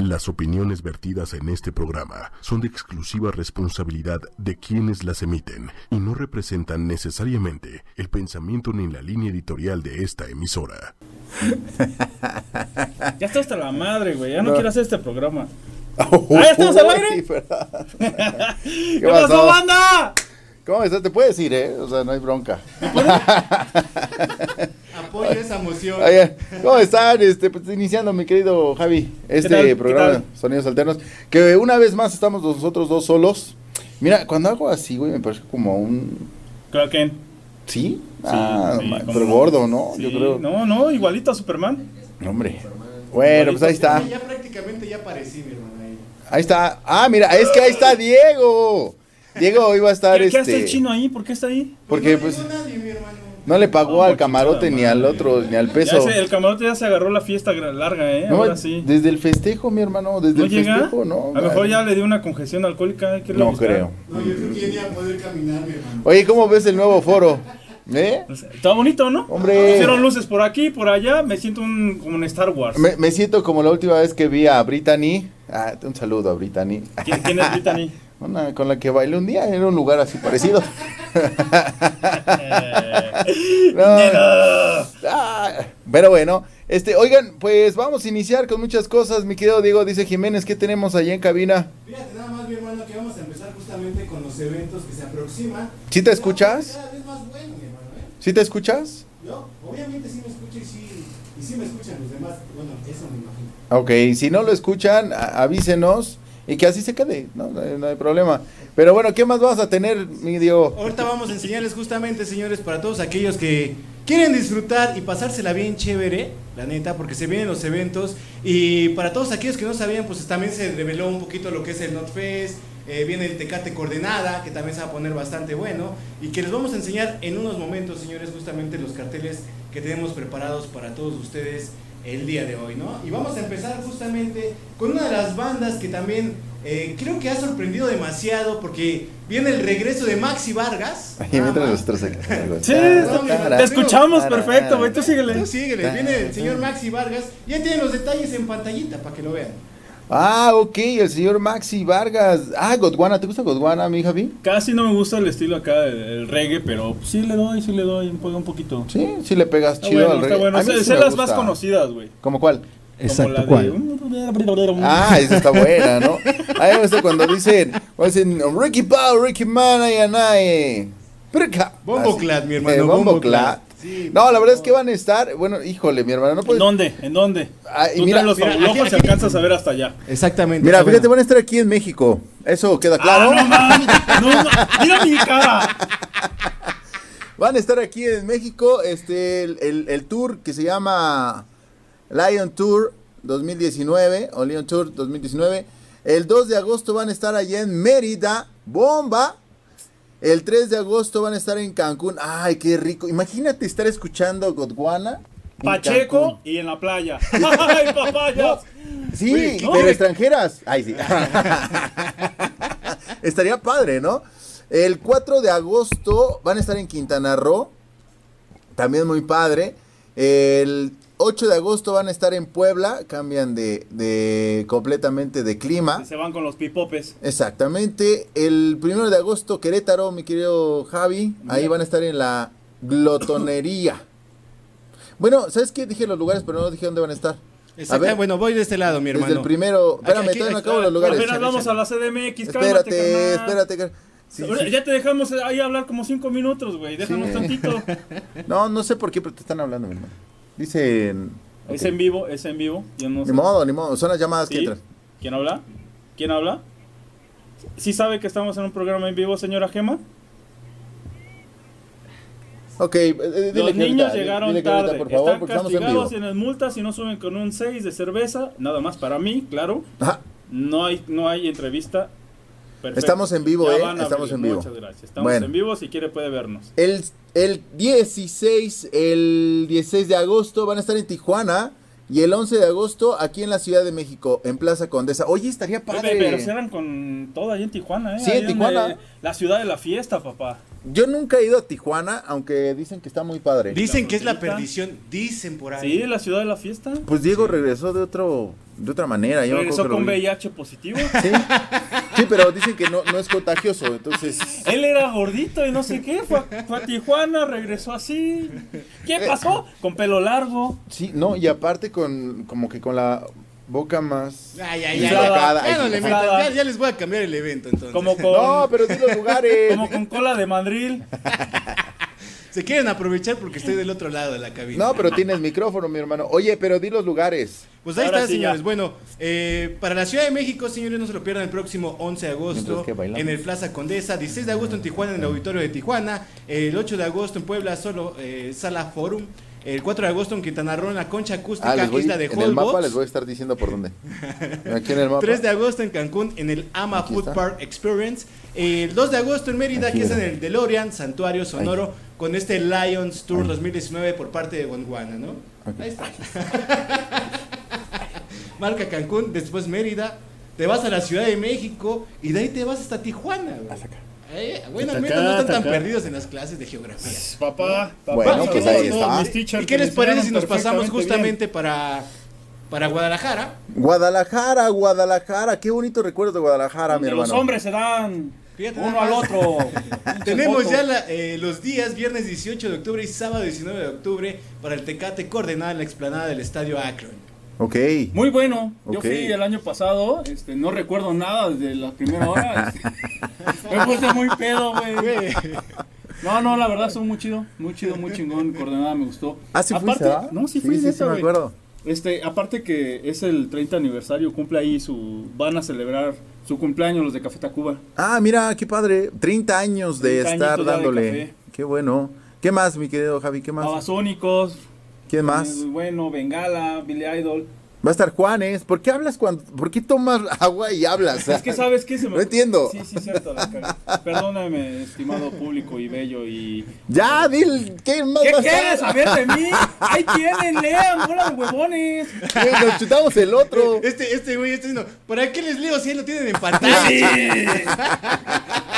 Las opiniones vertidas en este programa son de exclusiva responsabilidad de quienes las emiten y no representan necesariamente el pensamiento ni la línea editorial de esta emisora. Ya está hasta la madre, güey. Ya no, No. quiero hacer este programa. ¡Ah, ¿ya estamos al aire? ¿Qué, ¿Qué pasó, banda? ¿Cómo estás? Te puedes ir, ¿eh? O sea, no hay bronca. Apoyo esa moción. Oye, ¿Cómo están? Este, pues, iniciando, mi querido Javi, este programa? Sonidos Alternos. Que una vez más estamos nosotros dos solos. Mira, cuando hago así, güey, me parece como un. Creo que. ¿Sí? ah, sí, cómo pero no. gordo, ¿no? Sí, Yo creo. No, no, igualito a Superman. Hombre. Bueno, pues ahí está. Ya prácticamente ya aparecí, mi hermano. Ahí. Ahí está. Ah, mira, es que ahí está Diego. Diego iba a estar ¿Qué, este. qué hace el chino ahí? ¿Por qué está ahí? Porque no pues llegó nadie, mi hermano. No le pagó Oh, al camarote ni al otro, ni al Ya peso. el camarote ya se agarró la fiesta larga, ¿eh? No, Ahora sí. desde el festejo, mi hermano, desde ¿No el llega? festejo, no. a lo mejor ya le dio una congestión alcohólica. que No creo. No, yo creo que ya ni iba a poder caminar, mi hermano. Oye, ¿cómo ves el nuevo foro? ¿Eh? Está bonito, ¿no? Hombre. Pusieron luces por aquí, por allá. Me siento un, como en Star Wars. Me, me siento como la última vez que vi a Brittany. Ah, un saludo a Brittany. ¿Quién, quién es Brittany? Una con la que bailé un día en un lugar así parecido. No. Ah, pero bueno, este, oigan, pues vamos a iniciar con muchas cosas. Mi querido Diego dice Jiménez, ¿qué tenemos allá en cabina? Fíjate nada más, mi hermano, que vamos a empezar justamente con los eventos que se aproximan. ¿Sí te escuchas? Cada vez más bueno, mi hermano, ¿eh? ¿Sí te escuchas? Yo, obviamente sí me escucho y sí, y sí me escuchan los demás. Bueno, eso me imagino. Ok, si no lo escuchan, avísenos y que así se quede, no, no hay, no hay problema. Pero bueno, ¿qué más vas a tener, mi Diego? Ahorita vamos a enseñarles justamente, señores, para todos aquellos que quieren disfrutar y pasársela bien chévere, la neta, porque se vienen los eventos. Y para todos aquellos que no sabían, pues también se reveló un poquito lo que es el NotFest. eh, viene el Tecate Coordenada, que también se va a poner bastante bueno. Y que les vamos a enseñar en unos momentos, señores, justamente los carteles que tenemos preparados para todos ustedes el día de hoy, ¿no? Y vamos a empezar justamente con una de las bandas que también eh, creo que ha sorprendido demasiado porque viene el regreso de Maxi Vargas. Mientras más. nosotros acá. Sí, Tara, te escuchamos perfecto, güey. Tú síguele. Tú síguele, viene el señor Maxi Vargas. Ya tienen los detalles en pantallita para que lo vean. Ah, ok, el señor Maxi Vargas. Ah, Godwana, ¿te gusta Godwana, mi Javi? Casi no me gusta el estilo acá del del reggae, pero sí le doy, sí le doy un. Un poquito. Sí, sí le pegas Está chido bueno, al está reggae. bueno. A mí Sé, sí sé me las gusta. más conocidas, güey. ¿Cómo cuál? Exacto, Como la de- ¿cuál? Ah, esa está buena, ¿no? A mí me gusta cuando dicen, cuando dicen Ricky Pau, Ricky Man, ay, ay. Prica. Bombo. Clat, mi hermano, Eh, Bombo Bombo Clat. Sí, No, la verdad es que van a estar, bueno, híjole, mi hermano, no ¿En dónde? ¿En dónde? Ah, y Tú mira, los mira, aquí- y aquí- alcanzas a ver hasta allá. Exactamente. Mira, fíjate, van a estar aquí en México. Eso queda claro. Ah, no mames. No, no, mira mi cara. Van a estar aquí en México, este, el, el- el tour que se llama Lion Tour 2019, o Lion Tour 2019. El 2 de agosto van a estar allá en Mérida, bomba. El 3 de agosto van a estar en Cancún. Ay, qué rico. Imagínate estar escuchando Godwana. Pacheco Cancún. y en la playa. ¡Ay, papayas! Sí, Oye, ¿qué- pero extranjeras. Ay, sí. Estaría padre, ¿no? El 4 de agosto van a estar en Quintana Roo. También muy padre. El 8 de agosto van a estar en Puebla. Cambian de, de completamente de clima. Se van con los pipopes. Exactamente. El 1 de agosto, Querétaro, mi querido Javi. Ahí van a estar en la glotonería. Bueno, ¿sabes qué? Dije los lugares, pero no dije dónde van a estar. Exacto, ver. bueno, voy de este lado, mi hermano. Desde el primero. Espérame, Aquí- todavía no acabo los lugares. Apenas vamos a la CDMX, cálmate, Espérate, carnal. espérate. car- Sí, Ahora, sí. Ya te dejamos ahí hablar como cinco minutos, güey. Déjanos Sí. tantito. No, no sé por qué, pero te están hablando, mi hermano. Dicen. Es en vivo, es en vivo. Yo no Ni sé. modo, ni modo. Son las llamadas que entran. ¿Quién habla? ¿Quién habla? ¿Sí sabe que estamos en un programa en vivo, señora Gema? Ok, eh, eh, dile Los que niños ahorita, llegaron dile que ahorita, tarde. por favor, Están porque estamos en castigados, tienen multas si no suben con un 6 de cerveza. Nada más para mí, claro. Ajá. No hay, no hay entrevista. Perfecto. Estamos en vivo, Ya ¿eh? Estamos abrir. en vivo. Muchas gracias. Estamos Bueno. en vivo. Si quiere, puede vernos. El, el 16, el 16 de agosto van a estar en Tijuana. Y el 11 de agosto aquí en la Ciudad de México, en Plaza Condesa. Oye, estaría padre. Pero eran con todo ahí en Tijuana, ¿eh? Sí, en Tijuana. la ciudad de la fiesta, papá. Yo nunca he ido a Tijuana, aunque dicen que está muy padre. Dicen que es la perdición, dicen por ahí. Sí, la ciudad de la fiesta. Pues Diego regresó de otro de otra manera. Yo regresó con VIH positivo. ¿Sí? sí, pero dicen que no, no es contagioso, entonces... Él era gordito y no sé qué, fue a, fue a Tijuana, regresó así. ¿Qué Eh, pasó? Con pelo largo. Sí, no, y aparte con como que con la boca más... Ay, ay, ay. Ya, no le inflada. metan, ya- ya les voy a cambiar el evento entonces. Como con, No, pero di los lugares. como con cola de mandril. Se quieren aprovechar porque estoy del otro lado de la cabina. No, pero tienes micrófono, mi hermano. Oye, pero di los lugares. Pues ahí Ahora está, sí, señores. ya. Bueno, eh, para la Ciudad de México, señores, no se lo pierdan el próximo 11 de agosto en el Plaza Condesa, 16 de agosto en Tijuana, en el Auditorio de Tijuana, el 8 de agosto en Puebla, solo eh, Sala Forum, el 4 de agosto en Quintana Roo, en la Concha Acústica, Ah, les voy, Isla de en el mapa les voy a estar diciendo por dónde. Aquí en el mapa. 3 de agosto en Cancún en el Ama Aquí Food está. Park Experience. El 2 de agosto en Mérida, Aquí que es en el DeLorean, Santuario Sonoro, con este Lions Tour 2019 por parte de Gondwana, ¿no? Ahí está. Marca Cancún, después Mérida, te vas a la Ciudad de México y de ahí te vas hasta Tijuana. güey. Eh, bueno, al Hasta menos acá, no están hasta tan acá. perdidos en las clases de geografía. Papá, papá. Bueno, pues ahí está. ¿Y qué les parece si nos pasamos justamente para, para Guadalajara? Guadalajara, Guadalajara. Qué bonito recuerdo de Guadalajara, mi De los hermano. hombres se dan Fíjate uno al otro. Tenemos ya la- eh, los días, viernes 18 de octubre y sábado 19 de octubre, para el Tecate coordenada en la explanada del Estadio Akron. Ok. Muy bueno. Yo fui el año pasado, este, no recuerdo nada desde la primera hora. este. Me puse muy pedo, güey. No, no, la verdad, son muy chido, muy chido, muy chingón, coordenada, me gustó. Ah, sí fuiste, ¿verdad? No, sí Sí, fui, sí, neta, sí me acuerdo. Este, aparte que es el 30 aniversario, cumple ahí su, van a celebrar su cumpleaños los de Café Tacuba. Ah, mira, qué padre. 30 años de 30 estar de dándole. café. Qué bueno. ¿Qué más, mi querido Javi? ¿Qué más? Babasónicos. ¿Quién más? eh, Bueno, Bengala, Billy Idol. Va a estar Juanes. ¿Por qué hablas cuando.? ¿Por qué tomas agua y hablas? Es que sabes que se me... No entiendo. Sí, sí, cierto. la. Perdóname, estimado público y bello y... Ya, dil. ¿Qué más ¿Qué quieres saber de mí? Ahí tienen, lean, bola de huevones. Nos chutamos el otro. Este, este güey está diciendo, ¿para qué les leo si ahí lo tienen en pantalla?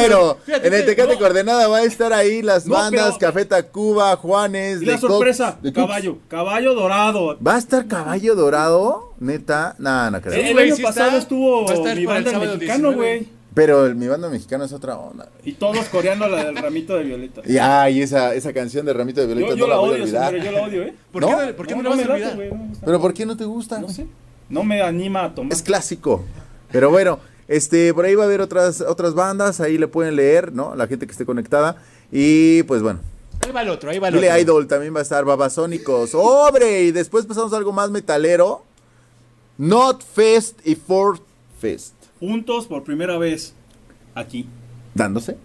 Bueno, fíjate en el Tecate no, Coordenada va a estar ahí las No, bandas pero- Café Tacuba, Juanes. Y la Cox- sorpresa, Cox. caballo, caballo dorado. ¿Va a estar Caballo Dorado? Neta, nah, no creo. Sí, el año sí pasado está. estuvo Va a estar mi banda el mexicano, 19. güey. Pero el, mi banda mexicana es otra onda. Y todos coreando la del ramito de violeta. Y ay, esa, esa canción de Ramito de Violeta Yo, yo no la, la voy a odio, olvidar. señores, yo la odio, ¿eh? ¿Por ¿No? qué no, por qué no, lo vas me a late, olvidar? no gusta. Pero ¿por qué no te gusta? No sé. No me anima a tomar. Es clásico. Pero bueno, este, por ahí va a haber otras, otras bandas, ahí le pueden leer, ¿no? La gente que esté conectada. Y pues bueno, Ahí va el otro, ahí va el Billy otro. Idol también va a estar, Babasónicos. ¡Hombre! Y después pasamos a algo más metalero. Not Fest y Ford Fest. Juntos por primera vez aquí. ¿Dándose?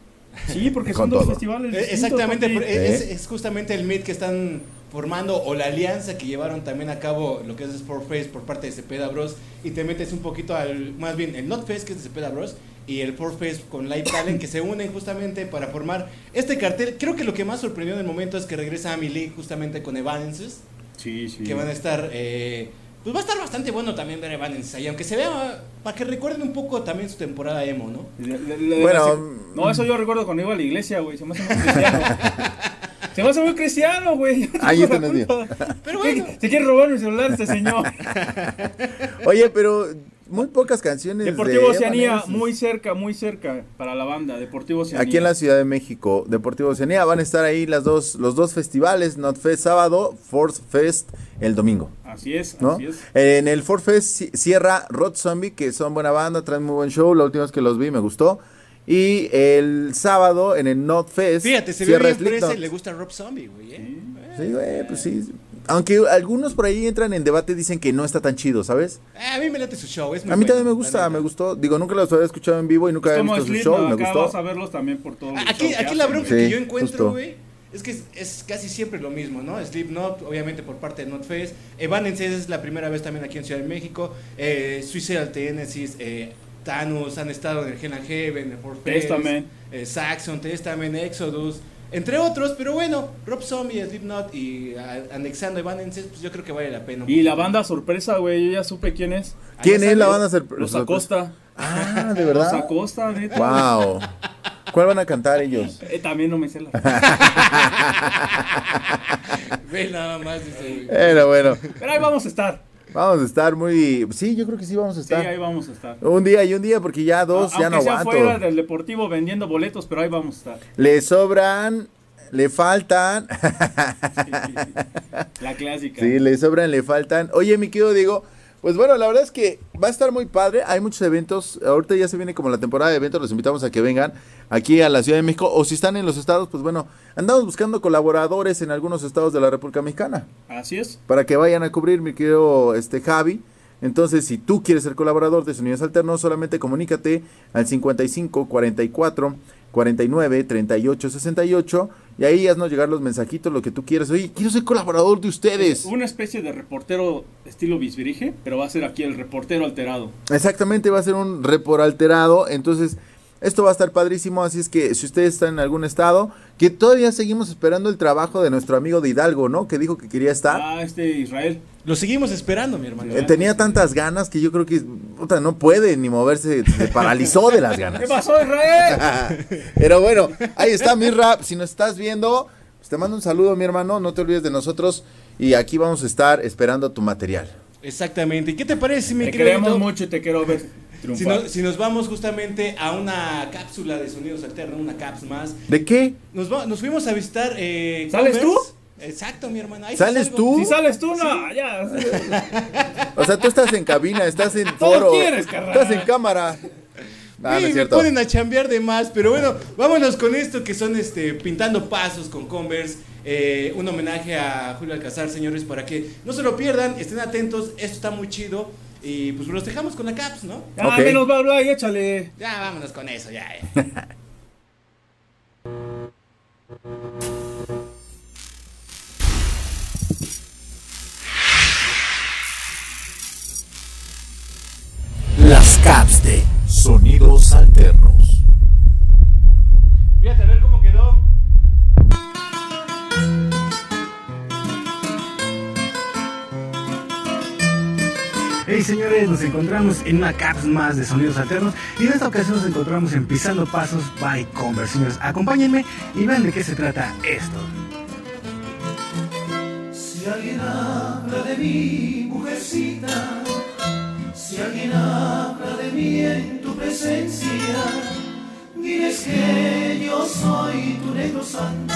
Sí, porque Con son dos todo. festivales. Eh, Exactamente, es, ¿Eh? es justamente el meet que están formando o la alianza que llevaron también a cabo lo que es Sport Fest por parte de Cepeda Bros. Y te metes un poquito al, más bien, el Not Fest que es de Cepeda Bros. Y el Sport Fest con Live Talent que se unen justamente para formar este cartel. Creo que lo que más sorprendió en el momento es que regresa a League justamente con Evanescence. Sí, sí. que van a estar eh, pues va a estar bastante bueno también ver Evanescence ahí aunque se vea para que recuerden un poco también su temporada emo no Le- le- le- Bueno, le- no, eso yo recuerdo cuando iba a la iglesia, güey. Se me hace muy cristiano. se me hace muy cristiano, güey. Ahí está. Pero bueno. Se quiere robar mi celular este señor. Oye, pero muy pocas canciones. Deportivo de Oceanía, muy cerca, muy cerca para la banda. Deportivo Oceanía. Aquí en la Ciudad de México, Deportivo Oceanía, van a estar ahí las dos, los dos festivales, Not Fest sábado, Force Fest el domingo. Así es, ¿no? así es. En el Ford Fest ci- cierra Rod Zombie, que son buena banda, traen muy buen show. La última vez que los vi me gustó. Y el sábado en el Not Fest fíjate se ve bien fresa y le gusta Rob Zombie güey ¿eh? Sí, güey, pues sí. Aunque algunos por ahí entran en debate dicen que no está tan chido, ¿sabes? Eh, a mí me late su show es muy A mí bueno, también me gusta, me gustó. Digo, nunca los había escuchado en vivo y nunca había visto su show, me gustó. vas a verlos también por todo. Aquí, aquí la bronca Sí, que yo encuentro, güey, es que es, es casi siempre lo mismo, ¿no? Slipknot, obviamente por parte de Notfest. Evanescence es la primera vez también aquí en Ciudad de México. Eh, Suicidal Tendencies, eh, Thanos han estado en el Hell and Heaven, en Fort Fest, Testament. eh, Saxon, Testament, Exodus. entre otros, pero bueno, Rob Zombie, Slipknot y a- anexando Evanescence, pues yo creo que vale la pena. Y la banda sorpresa, güey, yo ya supe quién es. ¿Quién es la banda? Ser- Los Acosta. Ah, ¿de Los verdad? Acosta, neta. Wow. ¿Cuál van a cantar ellos? Eh, también no me sé la. Ve nada más. dice, Bueno, bueno. Pero ahí vamos a estar. Vamos a estar muy... Sí, yo creo que sí vamos a Sí, estar. ahí vamos a estar. Un día y un día porque ya dos A- ya no aunque sea aguanto. fuera del deportivo vendiendo boletos, pero ahí vamos a estar. Le sobran, le faltan. La clásica. Sí, le sobran, le faltan. Oye, mi querido Diego, pues bueno, la verdad es que va a estar muy padre. Hay muchos eventos. Ahorita ya se viene como la temporada de eventos. Los invitamos a que vengan aquí a la Ciudad de México. O si están en los estados, pues bueno, andamos buscando colaboradores en algunos estados de la República Mexicana. Así es. Para que vayan a cubrir, mi querido este, Javi. Entonces, si tú quieres ser colaborador de Sonidos Alternos, solamente comunícate al 55 44 49 38 68 y ahí haznos llegar los mensajitos, lo que tú quieras. Oye, quiero ser colaborador de ustedes. Una especie de reportero estilo bisbirige, pero va a ser aquí el reportero alterado. Exactamente, va a ser un report alterado. Entonces, esto va a estar padrísimo. Así es que si ustedes están en algún estado, que todavía seguimos esperando el trabajo de nuestro amigo de Hidalgo, ¿no? Que dijo que quería estar. Ah, este Israel. Lo seguimos esperando, mi hermano. Eh, tenía tantas ganas que yo creo que puta, no puede ni moverse, se paralizó de las ganas. ¿Qué pasó, Israel? Pero bueno, ahí está mi rap. Si nos estás viendo, pues te mando un saludo, mi hermano. No te olvides de nosotros. Y aquí vamos a estar esperando tu material. Exactamente. ¿Y qué te parece, mi Te querido queremos mucho y te quiero ver Si, no- nos vamos justamente a una cápsula de sonidos alternos, una caps más, ¿De qué? nos, va- nos fuimos a visitar. Eh, ¿Sales Converse. Exacto, mi hermano. Ahí ¿Sales salgo. tú? Si sales tú, no, ya. O sea, tú estás en cabina, estás en Todo foro. quieres, carnal. Estás en cámara. Ah, no Sí, es me ponen a chambear de más, pero bueno, vámonos con esto que son este pintando pasos con Converse, eh, un homenaje a Julio Alcázar, señores, para que no se lo pierdan, estén atentos, esto está muy chido y pues los dejamos con la caps, ¿no? Ya, Ok. menos va, ahí, échale. Ya vámonos con eso, ya. ya. Las caps de sonidos alternos. Hey señores, nos encontramos en una caps más de sonidos alternos y en esta ocasión nos encontramos en Pisando Pasos by Converse. Señores, acompáñenme y vean de qué se trata esto. Si alguien habla de mí, mujercita, si alguien habla de mí en tu presencia, diles que yo soy tu negro santo,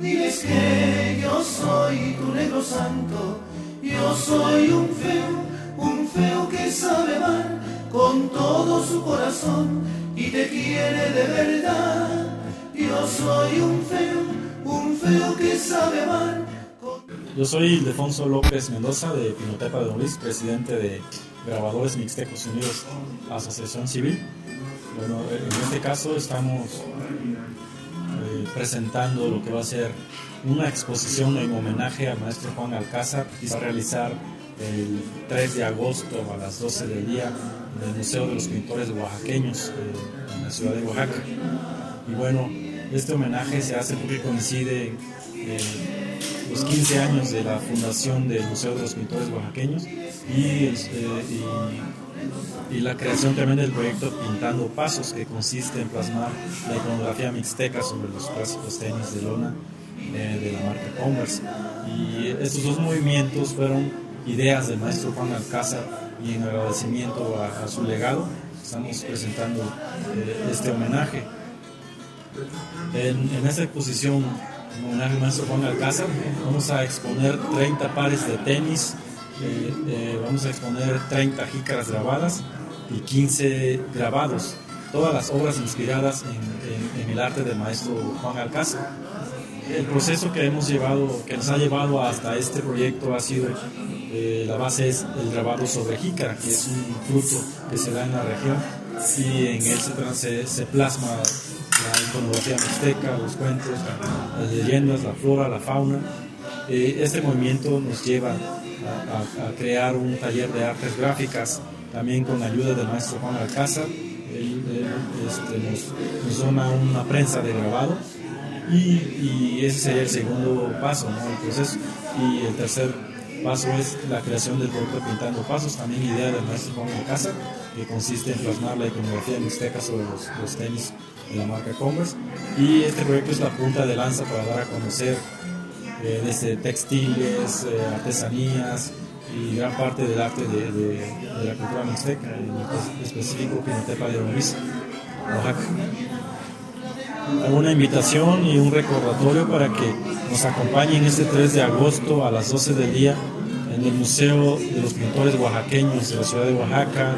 diles que yo soy tu negro santo, yo soy un feo, un feo que sabe amar con todo su corazón y te quiere de verdad. Yo soy un feo, un feo que sabe amar con Yo soy Ildefonso López Mendoza de Pinotepa de Don Luis, presidente de Grabadores Mixtecos Unidos, Asociación Civil. Bueno, en este caso estamos eh, presentando lo que va a ser una exposición en homenaje al maestro Juan Alcázar que se va a realizar el 3 de agosto a las 12 del día en el Museo de los Pintores Oaxaqueños eh, en la ciudad de Oaxaca. Y bueno, este homenaje se hace porque coincide eh, los 15 años de la fundación del Museo de los Pintores Oaxaqueños y, este, y- y la creación también del proyecto Pintando Pasos, que consiste en plasmar la iconografía mixteca sobre los clásicos tenis de lona eh, de la marca Converse. Y estos dos movimientos fueron ideas del maestro Juan Alcázar y en agradecimiento a, su legado estamos presentando eh, este homenaje. En, en esta exposición, en homenaje al maestro Juan Alcázar, vamos a exponer 30 pares de tenis, eh, vamos a exponer 30 jícaras grabadas y 15 grabados, todas las obras inspiradas en- en el arte del maestro Juan Alcázar. El proceso que hemos llevado, que nos ha llevado hasta este proyecto ha sido, eh, la base es el grabado sobre jícara, que es un fruto que se da en la región y en él se, se plasma la iconografía mixteca, los cuentos, las leyendas, la flora, la fauna. Eh, este movimiento nos lleva a, a- a crear un taller de artes gráficas, también con la ayuda del maestro Juan Alcázar. Él, él, este, nos, nos dona una prensa de grabado Y, ese sería el segundo paso, ¿no? El proceso. Y el tercer paso es la creación del producto Pintando Pasos, también idea del maestro Juan Alcázar, que consiste en plasmar la iconografía mixteca sobre los, los tenis de la marca Converse. Y este proyecto es la punta de lanza para dar a conocer eh, desde textiles, eh, artesanías y gran parte del arte de, de- de la cultura mixteca, en específico Pinotepa de Luis, Oaxaca. Hago una invitación y un recordatorio para que nos acompañen este 3 de agosto a las 12 del día en el Museo de los Pintores Oaxaqueños de la ciudad de Oaxaca.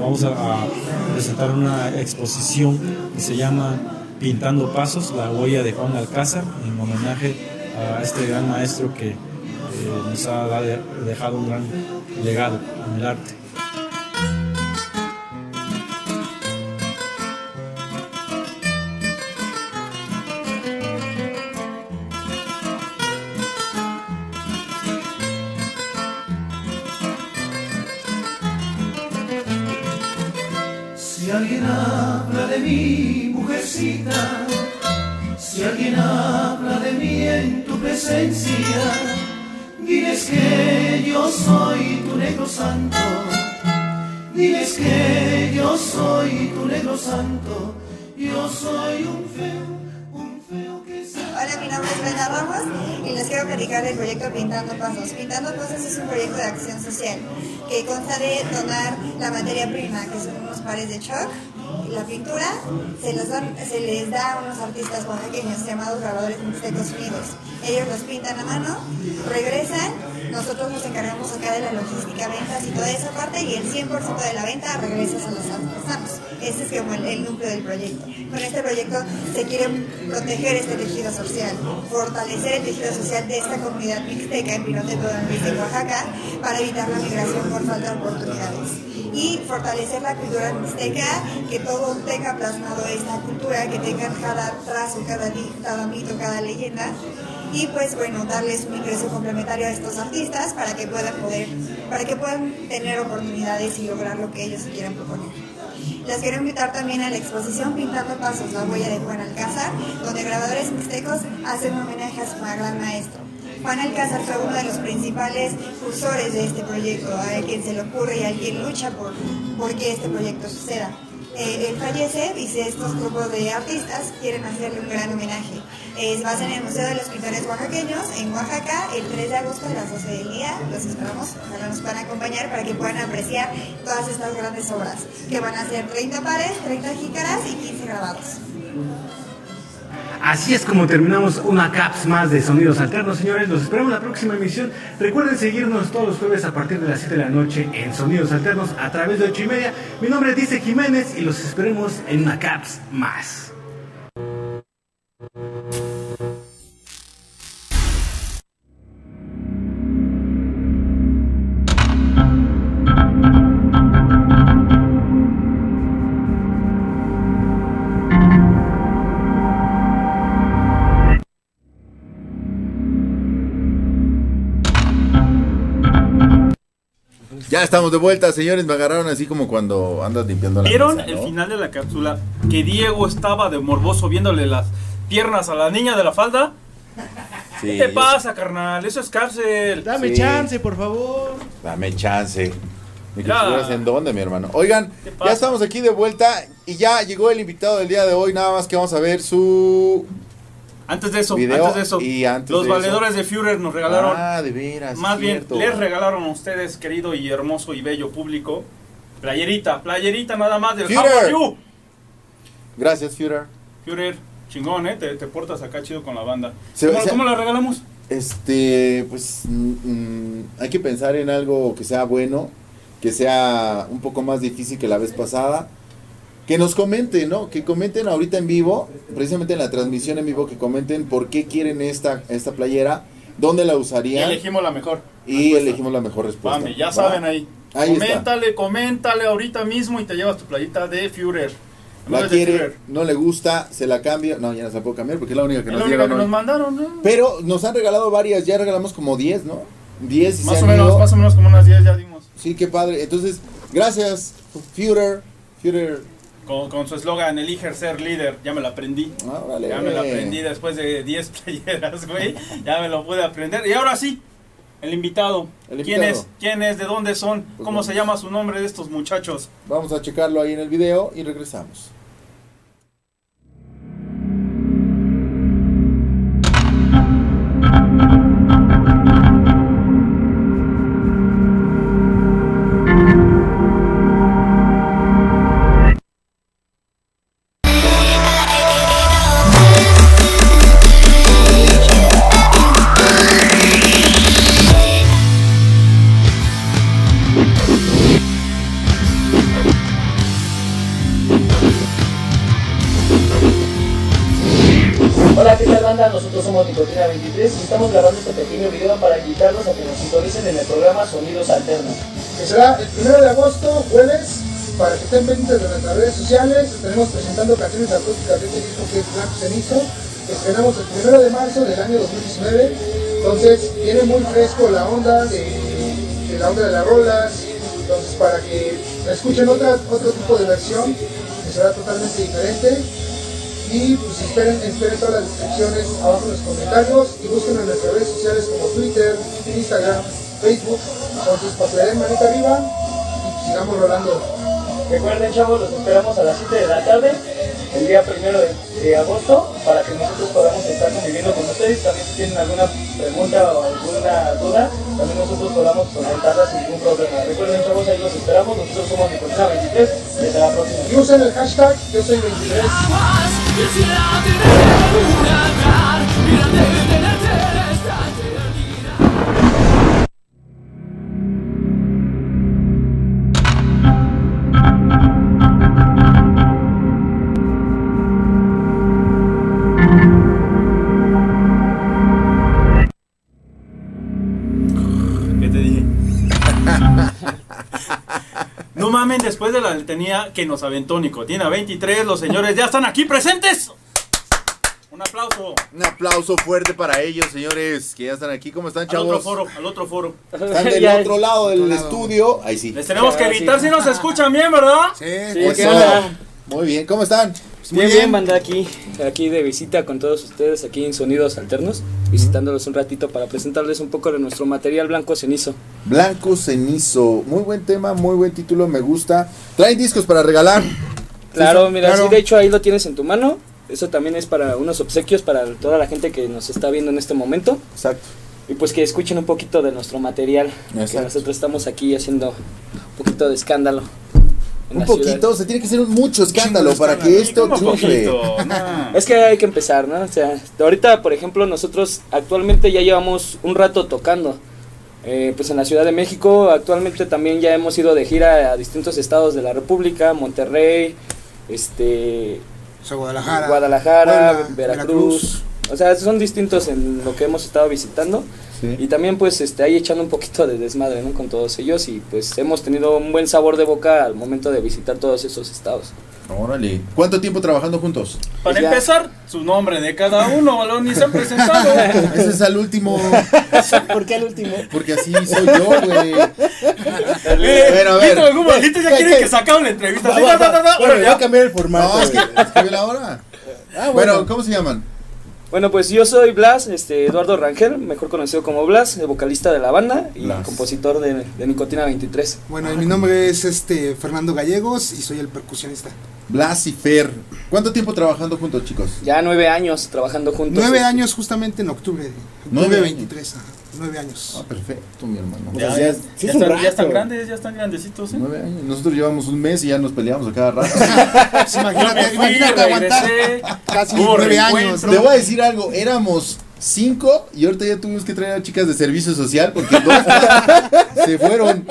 Vamos a, presentar una exposición que se llama Pintando Pasos, la huella de Juan Alcázar, en homenaje a este gran maestro que eh, nos ha dejado un gran legado en el arte. Presencia, diles que yo soy tu negro santo, diles que yo soy tu negro santo, yo soy un feo, un feo que. Hola, mi nombre es Brenda Ramos y les quiero platicar del proyecto Pintando Pasos. Pintando Pasos es un proyecto de acción social que consta de donar la materia prima, que son unos pares de chalk, la pintura, se, les da a unos artistas oaxaqueños llamados grabadores mixtecos unidos. Ellos los pintan a mano, regresan, nosotros nos encargamos acá de la logística, ventas y toda esa parte y el 100% de la venta regresa a los artesanos. Ese es como el, núcleo del proyecto. Con este proyecto se quiere proteger este tejido social, fortalecer el tejido social de esta comunidad mixteca en Luis de Oaxaca para evitar la migración por falta de oportunidades y fortalecer la cultura mixteca, que todo tenga plasmado esta cultura, que tengan cada trazo, cada, cada mito, cada leyenda y pues bueno, darles un ingreso complementario a estos artistas para que puedan poder, para que puedan tener oportunidades y lograr lo que ellos quieran proponer. Les quiero invitar también a la exposición Pintando Pasos, la huella de Juan Alcázar, donde grabadores mixtecos hacen un homenaje a su gran maestro. Juan Alcázar fue uno de los principales cursores de este proyecto, a quien se le ocurre y a quien lucha por, por que este proyecto suceda. Eh, él fallece y estos grupos de artistas quieren hacerle un gran homenaje. Eh, va en el Museo de los Pintores Oaxaqueños, en Oaxaca, el 3 de agosto a las 12 del día. Los esperamos, ojalá nos puedan acompañar para que puedan apreciar todas estas grandes obras, que van a ser 30 pares, 30 jícaras y 15 grabados. Así es como terminamos una caps más de Sonidos Alternos, señores. Los esperamos en la próxima emisión. Recuerden seguirnos todos los jueves a partir de las 7 de la noche en Sonidos Alternos a través de 8 y media. Mi nombre es Dice Jiménez y los esperemos en una caps más. Ya estamos de vuelta, señores. Me agarraron así como cuando andas limpiando la ¿Vieron mesa, el final de la cápsula? Que Diego estaba de morboso viéndole las piernas a la niña de la falda. Sí. ¿Qué te pasa, carnal? Eso es cárcel. Dame Sí. chance, por favor. Dame chance. ¿Me en dónde, mi hermano? Oigan, ya estamos aquí de vuelta y ya llegó el invitado del día de hoy. Nada más que vamos a ver su. Antes de eso, Video antes de eso, y antes los de valedores de Führer nos regalaron, Ah, de veras. más bien, les regalaron a ustedes, querido y hermoso y bello público, playerita, playerita nada más del How Führer. Are You. Gracias, Führer. Führer, chingón, ¿eh? Te, te portas acá chido con la banda. Se- ¿Cómo, se- cómo la regalamos? Este, pues mm, mm, hay que pensar en algo que sea bueno, que sea un poco más difícil que la vez pasada. Que nos comenten, ¿no? Que comenten ahorita en vivo, precisamente en la transmisión en vivo, que comenten por qué quieren esta, esta playera, dónde la Y usarían elegimos la mejor. y respuesta. elegimos la mejor respuesta. Mami, ya ¿va? saben ahí. Ahí está. coméntale, coméntale ahorita mismo y te llevas tu playita de Führer. La quiere, no le gusta, se la cambio. No, ya no se la puedo cambiar porque es la única que Es nos la única dieron que hoy. nos mandaron, ¿no? Pero nos han regalado varias, ya regalamos como 10, ¿no? 10 y se Más o menos, ido. más o menos como unas 10 ya dimos. Sí, qué padre. Entonces, gracias, Führer. Führer, con, con su eslogan, elige ser líder. Ya me lo aprendí. Ah, vale. Ya me lo aprendí después de 10 playeras, güey. Ya me lo pude aprender. Y ahora sí, el invitado. El ¿Quién invitado. es? ¿Quién es? ¿De dónde son? Pues ¿Cómo vamos. se llama su nombre de estos muchachos? Vamos a checarlo ahí en el video y regresamos. Somos Nicotina 23 y estamos grabando este pequeño video para invitarlos a que nos sintonicen en el programa Sonidos Alternos. que será el primero de agosto, jueves, para que estén pendientes de nuestras redes sociales. Estaremos presentando canciones acústicas de este disco que es Blanco Cenizo. Estrenamos el primero de marzo del año 2019. Entonces, viene muy fresco la onda de, de la onda de las rolas. Entonces, para que escuchen otra, otro tipo de versión, que será totalmente diferente. Y pues esperen, esperen todas las descripciones abajo en los comentarios y busquen en nuestras redes sociales como Twitter, Instagram, Facebook. Entonces, para manita arriba y pues, sigamos rolando. Recuerden, chavos, los esperamos a las 7 de la tarde, el día primero de, de agosto, para que nosotros podamos estar conviviendo con ustedes. También si tienen alguna pregunta o alguna duda, también nosotros podamos comentarla sin ningún problema. Recuerden, chavos, ahí los esperamos. Nosotros somos Nicolina 23 y hasta la próxima. Y usen el hashtag yo soy 23. Tenía que nos aventó Nicotina 23, los señores ya están aquí presentes. Un aplauso. Un aplauso fuerte para ellos, señores, que ya están aquí. ¿Cómo están, Al otro chavos? foro, al otro foro. Están del Ya- otro lado del estudio. Ahí sí. Les tenemos que Ya, gritar sí. si nos escuchan bien, ¿verdad? Sí, Sí, Eso. ¿qué onda? Muy bien, ¿cómo están? Bien, bien, banda aquí, aquí de visita con todos ustedes, aquí en Sonidos Alternos, visitándolos un ratito para presentarles un poco de nuestro material blanco cenizo. Blanco Cenizo. Muy buen tema, muy buen título, me gusta. ¿Traen discos para regalar? Claro, mira, claro. sí, de hecho ahí lo tienes en tu mano. Eso también es para unos obsequios para toda la gente que nos está viendo en este momento. Exacto. Y pues que escuchen un poquito de nuestro material. Que nosotros estamos aquí haciendo un poquito de escándalo. Un poquito, ciudad. se tiene que hacer un mucho escándalo Chingo para que esto ¿Cómo triunfe. No. Es que hay que empezar, ¿no? O sea, ahorita, por ejemplo, nosotros actualmente ya llevamos un rato tocando. Eh, pues en la Ciudad de México, actualmente también ya hemos ido de gira a distintos estados de la República, Monterrey, este, O sea, Guadalajara. Guadalajara, Puebla, Veracruz. O sea, son distintos en lo que hemos estado visitando. Y también pues este ahí echando un poquito de desmadre, ¿no? Con todos ellos y pues hemos tenido un buen sabor de boca al momento de visitar todos esos estados. Órale. ¿Cuánto tiempo trabajando juntos? Para Pues ya. empezar, su nombre de cada uno, balón, ni se han presentado. Ese es al último. ¿Por qué el último? Porque así soy yo, güey. Eh, Pero, a ver. Algún maldito ya ¿Qué, quiere qué? que se acabe la entrevista. Va, va, va. Bueno, Bueno, voy ya. a cambiar el formato. No, es que, es que la hora. Ah, Bueno, bueno. ¿cómo se llaman? Bueno, pues yo soy Blas, este Eduardo Rangel, mejor conocido como Blas, el vocalista de la banda y Blas. compositor de, de Nicotina 23. Bueno, y mi nombre es este Fernando Gallegos y soy el percusionista. Blas y Fer. ¿Cuánto tiempo trabajando juntos, chicos? Ya nueve años trabajando juntos. Nueve este, años justamente en octubre. Nueve Nueve años. 23, ajá, nueve años. Ah, perfecto, mi hermano. Pues Ya, ya- ya, sí ya es un están, ya están grandes, ya están grandecitos. ¿eh? Nueve años. Nosotros llevamos un mes y ya nos peleamos a cada rato. Pues imagínate, fui, imagínate aguantar casi nueve reencuentro. años. Te voy a decir algo, éramos cinco y ahorita ya tuvimos que traer a chicas de servicio social porque dos se fueron.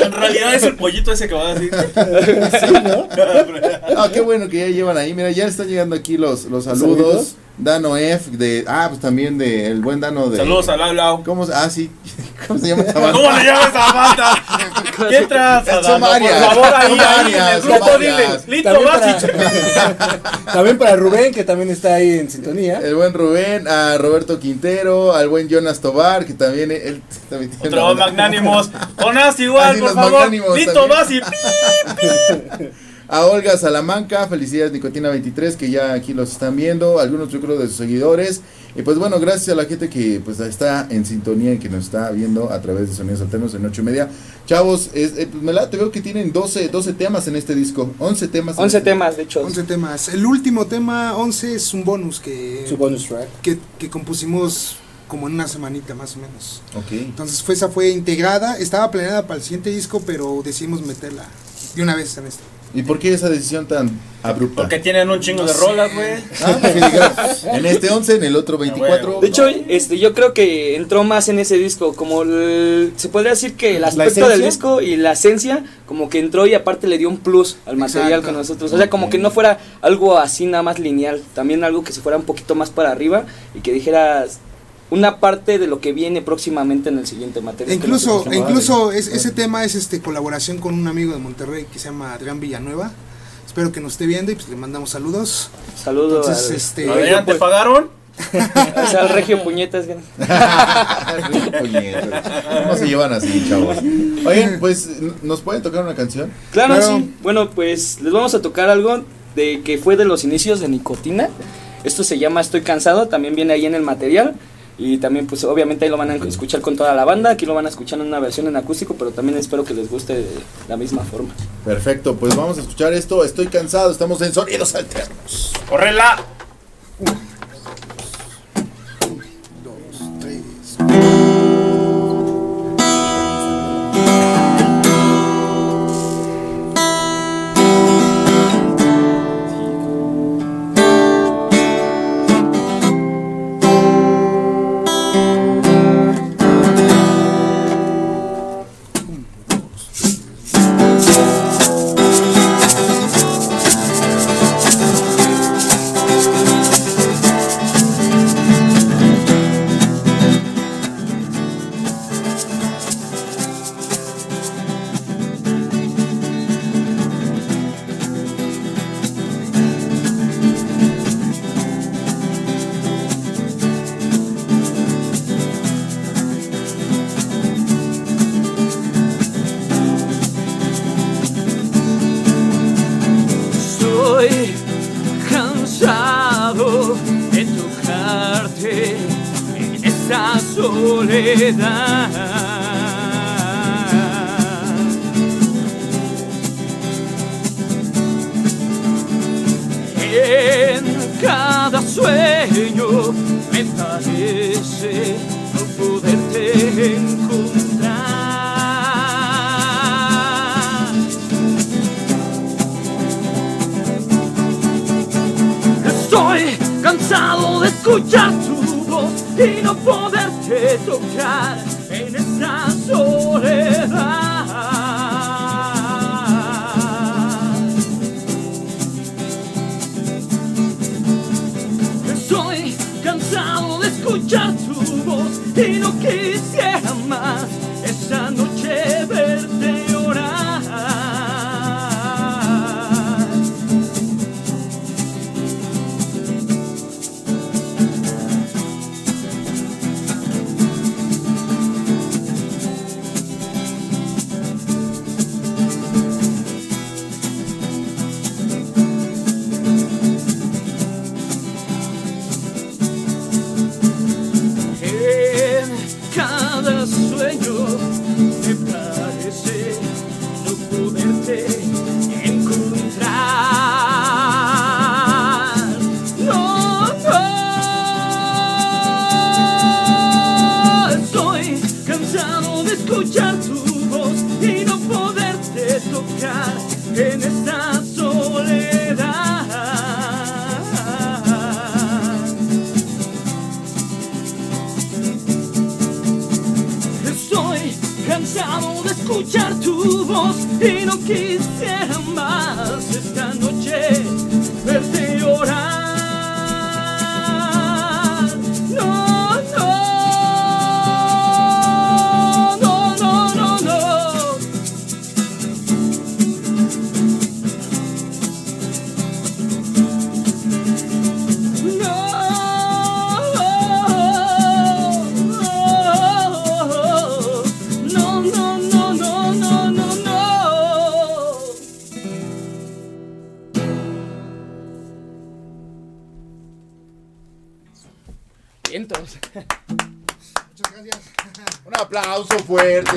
En realidad es el pollito ese que va a decir. Sí, ¿no? Ah, qué bueno que ya llevan ahí. Mira, ya están llegando aquí los, los saludos. saludos? Dano F, de, ah, pues también de el buen Dano de. Saludos a Lau Lau. ¿Cómo se, ah, sí. ¿Cómo se llama esta banda? ¿Cómo le llamas a la banda? ¿Qué traza? Son Dano? varias, Por favor, ahí, en varias, el grupo dile. Lito También para, también para Rubén, que también está ahí en sintonía. El buen Rubén, a Roberto Quintero, al buen Jonas Tobar, que también él también tiene Otro una magnánimos. Jonás igual, Así por favor. Lito también. Basic. A Olga Salamanca, felicidades Nicotina 23, que ya aquí los están viendo, algunos yo creo de sus seguidores. Y pues bueno, gracias a la gente que pues está en sintonía y que nos está viendo a través de Sonidos Alternos en 8 y media. Chavos, es, eh, pues, me la, te veo que tienen 12, 12 temas en este disco, 11 temas. en 11 este- temas, de hecho. 11 temas. El último tema, 11, es un bonus que, Su bonus track. que, que compusimos como en una semanita más o menos. Ok. Entonces fue, esa fue integrada, estaba planeada para el siguiente disco, pero decidimos meterla de una vez en este. ¿Y por qué esa decisión tan abrupta? Porque tienen un chingo de rolas, güey. Ah, porque dijeron, en este 11, en el otro 24. De hecho, este, yo creo que entró más en ese disco, como el- se podría decir que el aspecto del disco y la esencia, como que entró y aparte le dio un plus al material Exacto. con nosotros. O sea, como que no fuera algo así nada más lineal, también algo que se fuera un poquito más para arriba y que dijeras una parte de lo que viene próximamente en el siguiente material. E incluso, e incluso es- ese tema es este colaboración con un amigo de Monterrey que se llama Adrián Villanueva. Espero que nos esté viendo y pues le mandamos saludos. Saludos Entonces, al, este, Adrián, ¿te pagaron? o sea, al Regio. Puñetas. ¿Cómo se llevan así, chavos? Oigan, pues, ¿nos pueden tocar una canción? Claro, Claro. sí. Bueno, pues les vamos a tocar algo de que fue de los inicios de Nicotina. Esto se llama Estoy cansado, también viene ahí en el material. Y también, pues obviamente ahí lo van a escuchar con toda la banda. Aquí lo van a escuchar en una versión en acústico, pero también espero que les guste de la misma forma. Perfecto, pues vamos a escuchar esto. Estoy cansado, estamos en Sonidos Alternos. ¡Córrela! Escuchar tu voz y no quisiera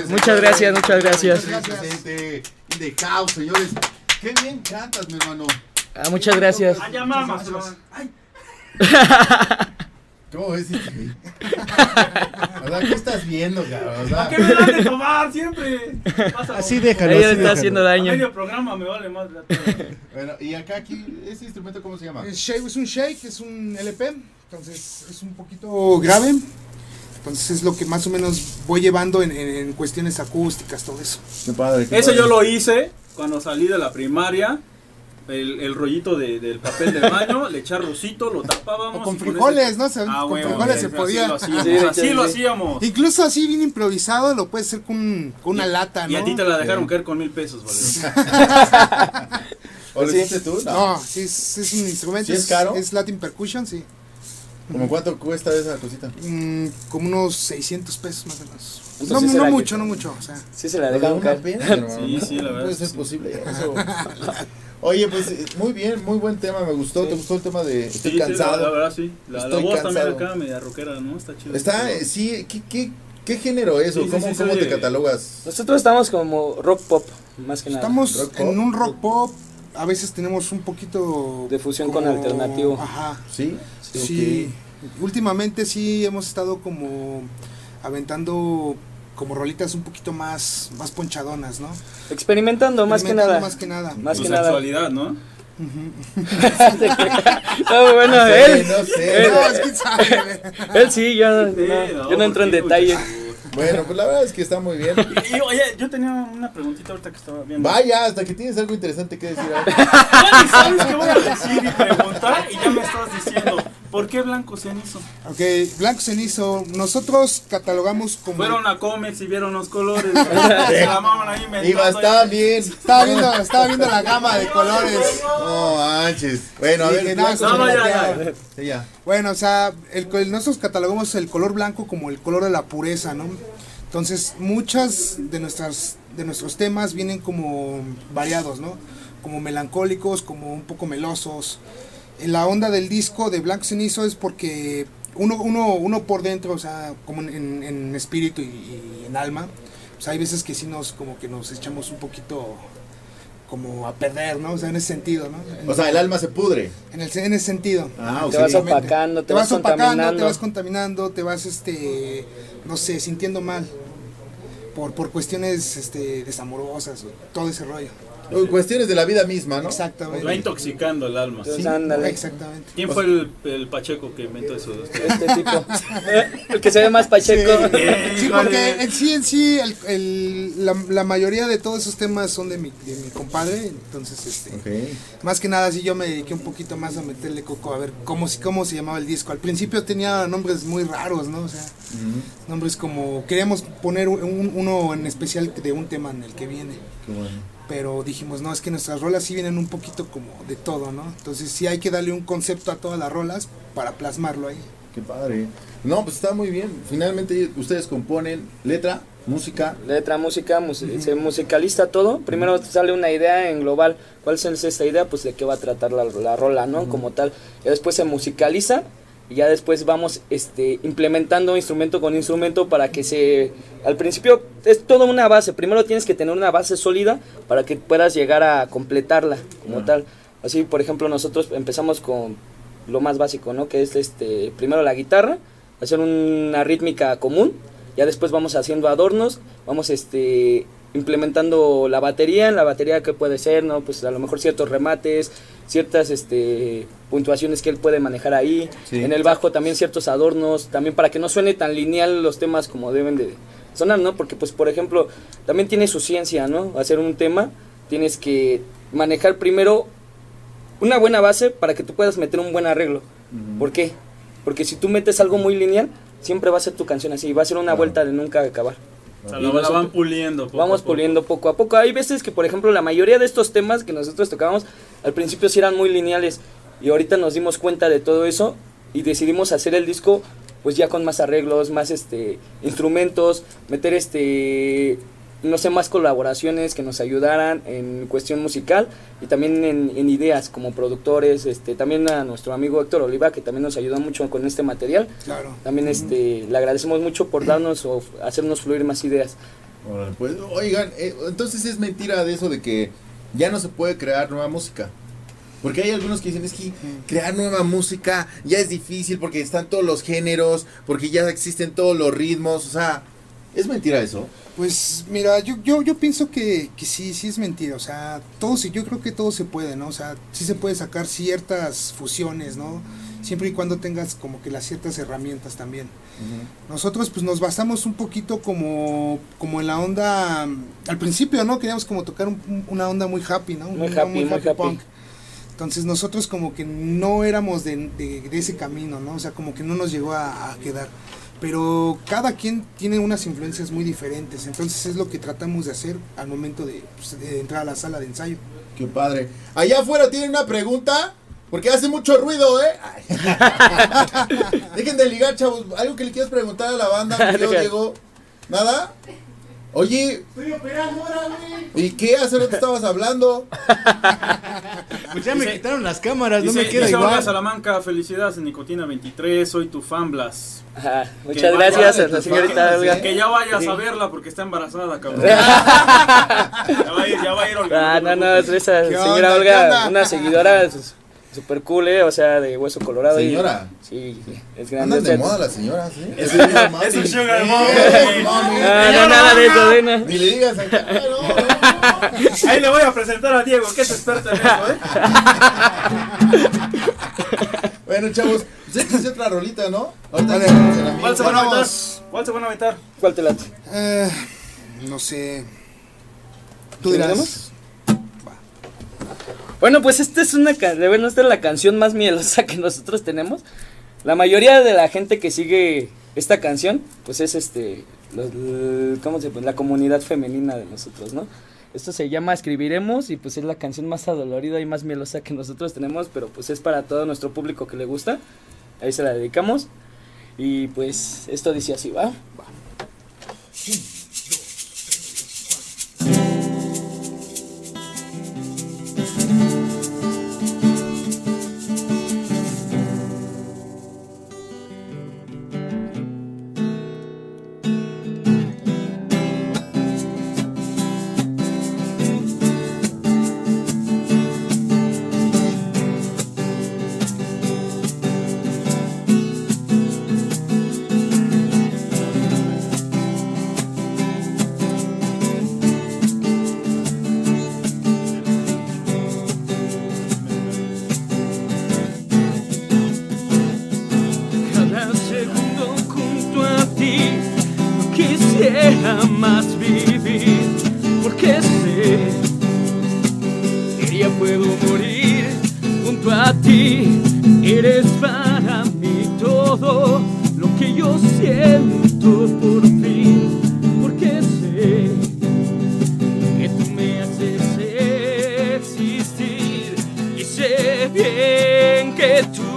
Muchas gracias, muchas gracias. Presente in the house, señores. Qué bien cantas, mi hermano. Ah, muchas gracias. Allá mamas. ¿Cómo ves? este güey? O sea, ¿qué estás viendo, cabrón? O sea, ¿Qué me dan de tomar siempre? Pásalo. Así déjalo. Ella así está déjalo. haciendo A daño. medio programa me vale más. la. Bueno, y acá aquí, ¿ese instrumento cómo se llama? Es, shake, es un shake, es un LP, entonces es un poquito grave. Entonces es lo que más o menos voy llevando en, en- en cuestiones acústicas, todo eso. Qué padre. qué Eso padre. yo lo hice cuando salí de la primaria. El, el rollito de- del papel del baño, le eché arrocito, lo tapábamos. O con y ese- frijoles, ¿no? Se- Ah, con huevo, frijoles así se podía. lo hacíamos, Sí, así lo hacíamos. Incluso así bien improvisado lo puedes hacer con, con una lata, ¿no? Y a ti te la dejaron caer con mil pesos, ¿vale? ¿O lo hiciste tú? No. No, sí, es, es un instrumento. ¿Sí es caro? Es Latin Percussion, sí. ¿Cómo cuánto cuesta esa cosita? Mm, como unos 600 pesos más o menos. Entonces No, sí no mucho, no mucho. O sea, Sí se la ¿Te da dejaron caer. Sí, sí, la verdad puede ser sí. posible eso. Oye, pues eh, muy bien, muy buen tema, me gustó. ¿Te gustó el tema de Estoy Sí, sí, la, cansado? la verdad sí. La, la voz cansado. también acá, media rockera, ¿no? Está chido. Está, eh, sí, ¿qué, qué, qué género es o Sí, sí, cómo, sí, cómo sí, te oye. catalogas? Nosotros estamos como rock pop, más que nada. estamos ¿Rock en un rock pop. A veces tenemos un poquito. De fusión con alternativo. Ajá. ¿Sí? Sí. Últimamente sí hemos estado como aventando como rolitas un poquito más, más ponchadonas, ¿no? Experimentando, más que nada. Más que nada. Más Tu que nada. sexualidad, ¿no? No, bueno, No sé, él, no sé. él, No, es que sabe. él sí, yo no, Sí, yo no entro en detalle. Bueno, pues la verdad es que está muy bien. Y, y, oye, yo tenía una preguntita ahorita que estaba viendo. Vaya, hasta que tienes algo interesante que decir. Ya ni sabes qué voy a decir y preguntar y ya me estás diciendo. ¿Por qué blanco cenizo? Ok, Blanco Cenizo, nosotros catalogamos como... Fueron a Comex y vieron los colores. Se la maman ahí Y inventando. está bien. Estaba viendo, estaba viendo la gama de colores. No manches. Bueno, a ver, que no, No, ya, ya. Ya. Bueno, o sea, el, el- nosotros catalogamos el color blanco como el color de la pureza, ¿no? Entonces, muchas de nuestras de nuestros temas vienen como variados, ¿no? Como melancólicos, como un poco melosos. La onda del disco de Blanco Cenizo es porque uno, uno, uno por dentro, o sea, como en, en espíritu y, y en alma, pues hay veces que sí nos, como que nos echamos un poquito como a perder, ¿no? O sea, en ese sentido, ¿no? En- O sea, el alma se pudre. en, el, en ese sentido. Ah, Te ok. vas opacando, te, vas, opacando, contaminando. te vas contaminando, te vas, este, no sé, sintiendo mal por, por cuestiones, este, desamorosas, todo ese rollo. Cuestiones de la vida misma, ¿no? Exactamente. Va intoxicando el alma. Entonces, ándale. Exactamente. ¿Quién fue el, el Pacheco que inventó eso? Este tipo. El que se ve más pacheco. Sí, porque en sí, en sí, el, el- la, la mayoría de todos esos temas son de mi, de mi compadre, entonces, este, Ok. más que nada, sí, yo me dediqué un poquito más a meterle coco a ver cómo, se- cómo se llamaba el disco. Al principio tenía nombres muy raros, ¿no? O sea, nombres como, queríamos poner un- uno en especial de un tema en el que viene. Qué bueno. Pero dijimos, no, es que nuestras rolas sí vienen un poquito como de todo, ¿no? Entonces sí hay que darle un concepto a todas las rolas para plasmarlo ahí. Qué padre. No, pues está muy bien. Finalmente ustedes componen letra, música. Letra, música, mus- se musicaliza todo. Primero sale una idea en global. ¿Cuál es esta idea? Pues de qué va a tratar la, la rola, ¿no? Como tal. Y después se musicaliza y ya después vamos este, implementando instrumento con instrumento para que se... Al principio es toda una base. Primero tienes que tener una base sólida para que puedas llegar a completarla como tal. Así, por ejemplo, nosotros empezamos con lo más básico, ¿no? Que es este, primero la guitarra, hacer una rítmica común, ya después vamos haciendo adornos, vamos este implementando la batería, en la batería que puede ser, ¿no? Pues a lo mejor ciertos remates, ciertas este puntuaciones que él puede manejar ahí, Sí. en el bajo también ciertos adornos, también para que no suene tan lineal los temas como deben de sonar, ¿no? Porque pues por ejemplo, también tiene su ciencia, ¿no? Hacer un tema tienes que manejar primero una buena base para que tú puedas meter un buen arreglo. ¿Por qué? Porque si tú metes algo muy lineal, siempre va a ser tu canción así, va a ser una vuelta de nunca acabar. O sea, Y la, van puliendo. poco Vamos a poco. puliendo poco a poco. Hay veces que, por ejemplo, la mayoría de estos temas que nosotros tocábamos al principio sí eran muy lineales y ahorita nos dimos cuenta de todo eso y decidimos hacer el disco pues ya con más arreglos, más este instrumentos, meter este no sé, más colaboraciones que nos ayudaran en cuestión musical y también en, en ideas como productores, este, también a nuestro amigo Héctor Oliva que también nos ayuda mucho con este material. Claro. También este, le agradecemos mucho por darnos o hacernos fluir más ideas. Pues, oigan, eh, entonces es mentira de eso de que ya no se puede crear nueva música. Porque hay algunos que dicen, es que crear nueva música ya es difícil porque están todos los géneros, porque ya existen todos los ritmos, o sea, ¿es mentira eso? Pues mira, yo, yo, yo pienso que, que sí, sí es mentira, o sea, todo se- yo creo que todo se puede, ¿no? O sea, sí se puede sacar ciertas fusiones, ¿no? Siempre y cuando tengas como que las ciertas herramientas también. Nosotros pues nos basamos un poquito como, como en la onda, al principio, ¿no? Queríamos como tocar un- un- una onda muy happy, ¿no? Muy happy, muy happy. punk. Entonces nosotros como que no éramos de, de- de ese camino, ¿no? O sea, como que no nos llegó a, a quedar. Pero cada quien tiene unas influencias muy diferentes, entonces es lo que tratamos de hacer al momento de, pues, de entrar a la sala de ensayo. Qué padre. Allá afuera tienen una pregunta, porque hace mucho ruido, ¿eh? Dejen de ligar, chavos. Algo que le quieras preguntar a la banda, mi. Diego. ¿Nada? Oye, Estoy operando ahora, güey. ¿y qué? ¿Hace rato estabas hablando? Pues ya me Dice- quitaron las cámaras, no me queda dice. Salamanca, felicidades en Nicotina 23, soy tu fan Blas. Ajá, muchas gracias a la señorita Olga. Que ya vayas Sí. a verla porque está embarazada, cabrón. ya va a ir, ya va a ir Olga. Ah, no, no, es esa ¿Qué señora onda, Olga, una seguidora s- super cool, eh, o sea, de hueso colorado. y- Señora. sí, sí, es grande. Andan de moda las señoras, ¿eh? Es, Sugar mommy. es un sugar mommy. No, no, nada de eso, de nada. Ni le digas acá. Ahí le voy a presentar a Diego, que es experto en eso, ¿eh? Bueno, chavos, pues esta es otra rolita, ¿no? Ahorita Vale. ¿Cuál se van a aventar? ¿Cuál se van a aventar? ¿Cuál te late? Eh, no sé. Tú ¿Sí, dirás. tenemos? Bueno, pues esta es una bueno, esta es la canción más mielosa que nosotros tenemos. La mayoría de la gente que sigue esta canción, pues es este, ¿cómo se llama? La comunidad femenina de nosotros, ¿no? Esto se llama Escribiremos y pues es la canción más adolorida y más mielosa que nosotros tenemos, pero pues es para todo nuestro público que le gusta. Ahí se la dedicamos. Y pues esto dice así, ¿va? Cada bien que tú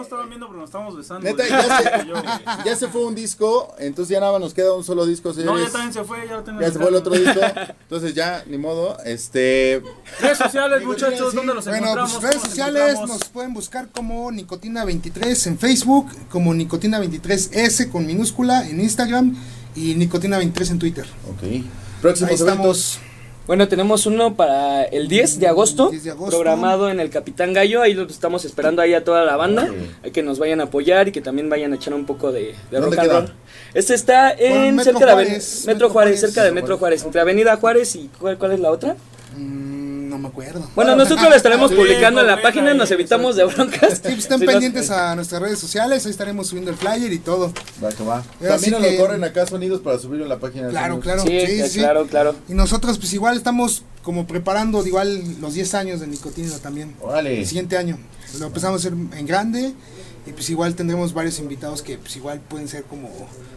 nos estaban viendo, pero nos estábamos besando. Neta, ya se, ya fue un disco, entonces ya nada más nos queda un solo disco, No, ya también se fue, ya lo tengo. Ya se fue el otro disco, entonces ya, ni modo, este... Redes sociales, muchachos, ¿dónde los Bueno, encontramos? pues redes ¿Cómo los sociales nos pueden buscar como Nicotina23 en Facebook, como Nicotina23S con minúscula en Instagram y Nicotina23 en Twitter. Ok. Próximos Ahí estamos. Bueno, tenemos uno para el 10 de agosto, 10 de agosto. programado en el Capitán Gallo. Ahí los estamos esperando ahí a toda la banda. Hay que nos vayan a apoyar y que también vayan a echar un poco de, de ¿Dónde rock and roll. Este está en Metro cerca de Metro, Metro Juárez, Juárez. cerca de Metro Juárez, entre Avenida Juárez y ¿cuál, cuál es la otra? Mm, me acuerdo. Bueno, nosotros la estaremos publicando en la página, nos evitamos de broncas. Sí, pues estén pendientes a nuestras redes sociales, ahí estaremos subiendo el flyer y todo. Va que va. También nos lo corren acá sonidos para subirlo en la página. Claro, claro. Sí, sí. claro, claro. Y nosotros pues igual estamos como preparando igual los 10 años de Nicotina también. Órale. El siguiente año. Lo empezamos a hacer en grande y pues igual tendremos varios invitados que pues igual pueden ser como,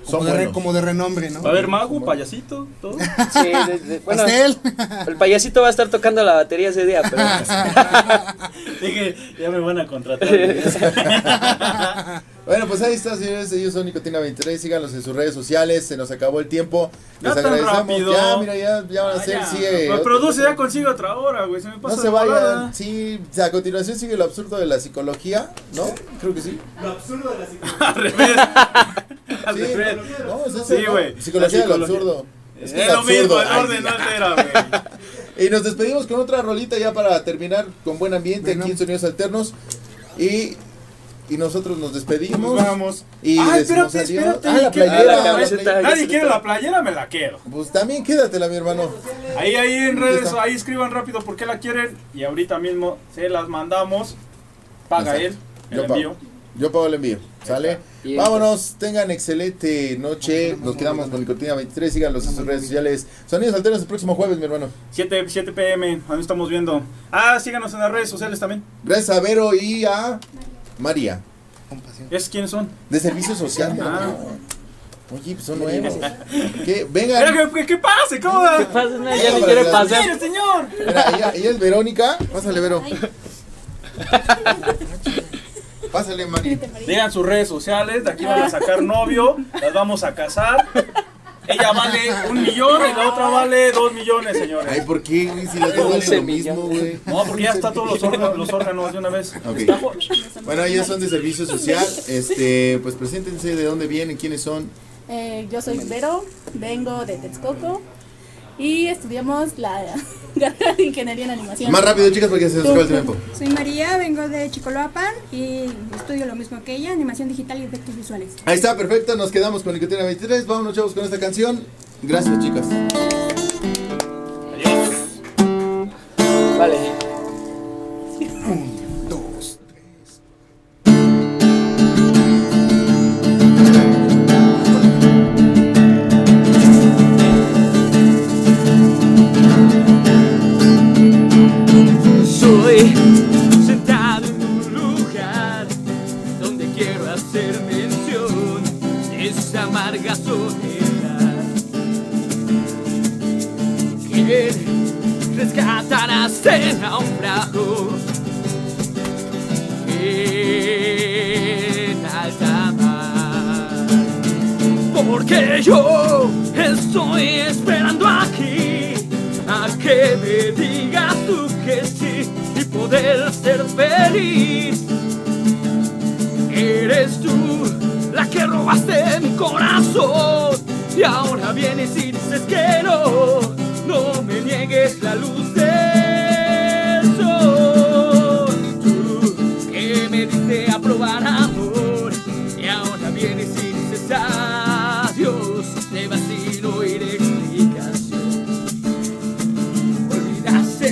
como, de, re- como de renombre, ¿no? Va a haber mago, payasito, todo. Sí, de- de- bueno, el payasito va a estar tocando la batería ese día, pero Dije, ya me van a contratar. Bueno, pues ahí está, señores. Ellos son Nicotina 23. Síganlos en sus redes sociales. Se nos acabó el tiempo. Ya Les tan agradecemos. rápido. Ya, mira, ya, ya van a Ah, ser. ya. Sigue. Me produce, ya consigo otra hora, güey. Se me pasa No se de vayan. Sí, a continuación sigue lo absurdo de la psicología. ¿No? Creo que sí. Lo absurdo de la psicología. Al revés. Al Sí, revés. No, es eso. Sí, ¿no? güey. Psicología del psicología. absurdo. Es, que lo mismo, el orden no altera, güey. Y nos despedimos con otra rolita ya para terminar con buen ambiente Bueno. aquí en Sonidos Alternos. Y, y nosotros nos despedimos. Nos vamos. Y Ay, espérate, espérate. Ah, la ¿Qué- playera. Ah, la camiseta. Nadie quiere la playera, me la quiero. Pues también quédatela, mi hermano. Ahí, ahí en redes, está. ahí escriban rápido por qué la quieren. Y ahorita mismo se las mandamos. Paga Exacto. él el Yo pago. envío. Yo pago el envío. ¿Sale? Vámonos, tengan excelente noche. Nos quedamos con Nicotina 23. Síganlos en sus redes sociales. Sonidos Alternos el próximo jueves, mi hermano. 7, 7 pm, ahí estamos viendo. Ah, síganos en las redes sociales también. Gracias a Vero y a María. Compasión. ¿Es quiénes son? De servicio social. Ah. Oye, pues son nuevos. ¿Qué? Vengan. Mira, que, que, que pase, ¿cómo? ¿Qué pasa? No, ya Venga, quiere pasar. ¡Mire, señor! Mira, ella, ella es Verónica. Pásale, Vero. Pásale, Mari. Digan sus redes sociales, de aquí van a sacar novio, las vamos a casar. Ella vale un millón y la otra vale dos millones, señores. Ay, ¿por qué, güey? Si las dos valen lo mismo, güey. No, porque ya está todos los órganos, los órganos de una vez. Ok. Está jo- Bueno, ellas son de servicio social. Este, pues preséntense de dónde vienen, quiénes son. Eh, yo soy Vero, vengo de Texcoco y estudiamos la carrera de Ingeniería en Animación. Más rápido, chicas, porque se nos acaba el tiempo. Soy María, vengo de Chicoloapan y estudio lo mismo que ella, animación digital y efectos visuales. Ahí está, perfecto. Nos quedamos con Nicotina 23. Vámonos, chavos, con esta canción. Gracias, chicas. Vale.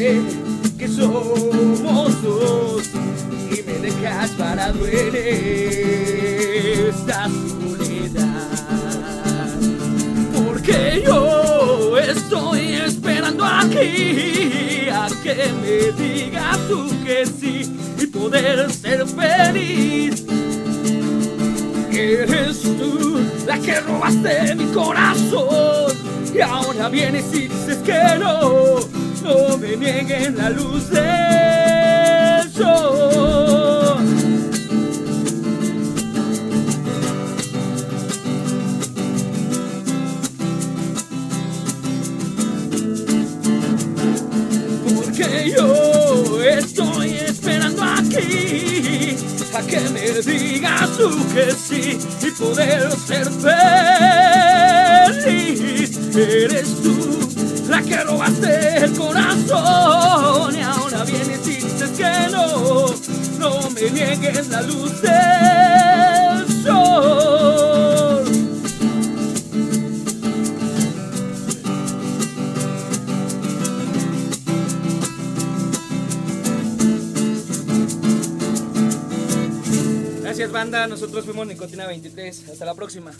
Que somos dos y me dejas parado en esta soledad. Porque yo estoy esperando aquí a que me digas tú que sí y poder ser feliz. Eres tú la que robaste mi corazón y ahora vienes y dices que no, no me nieguen la luz del sol. Porque yo estoy esperando aquí a que me digas tú que sí y poder ser feliz. Eres tú la que robaste la luz del sol. Gracias banda, nosotros fuimos Nicotina 23. Hasta la próxima.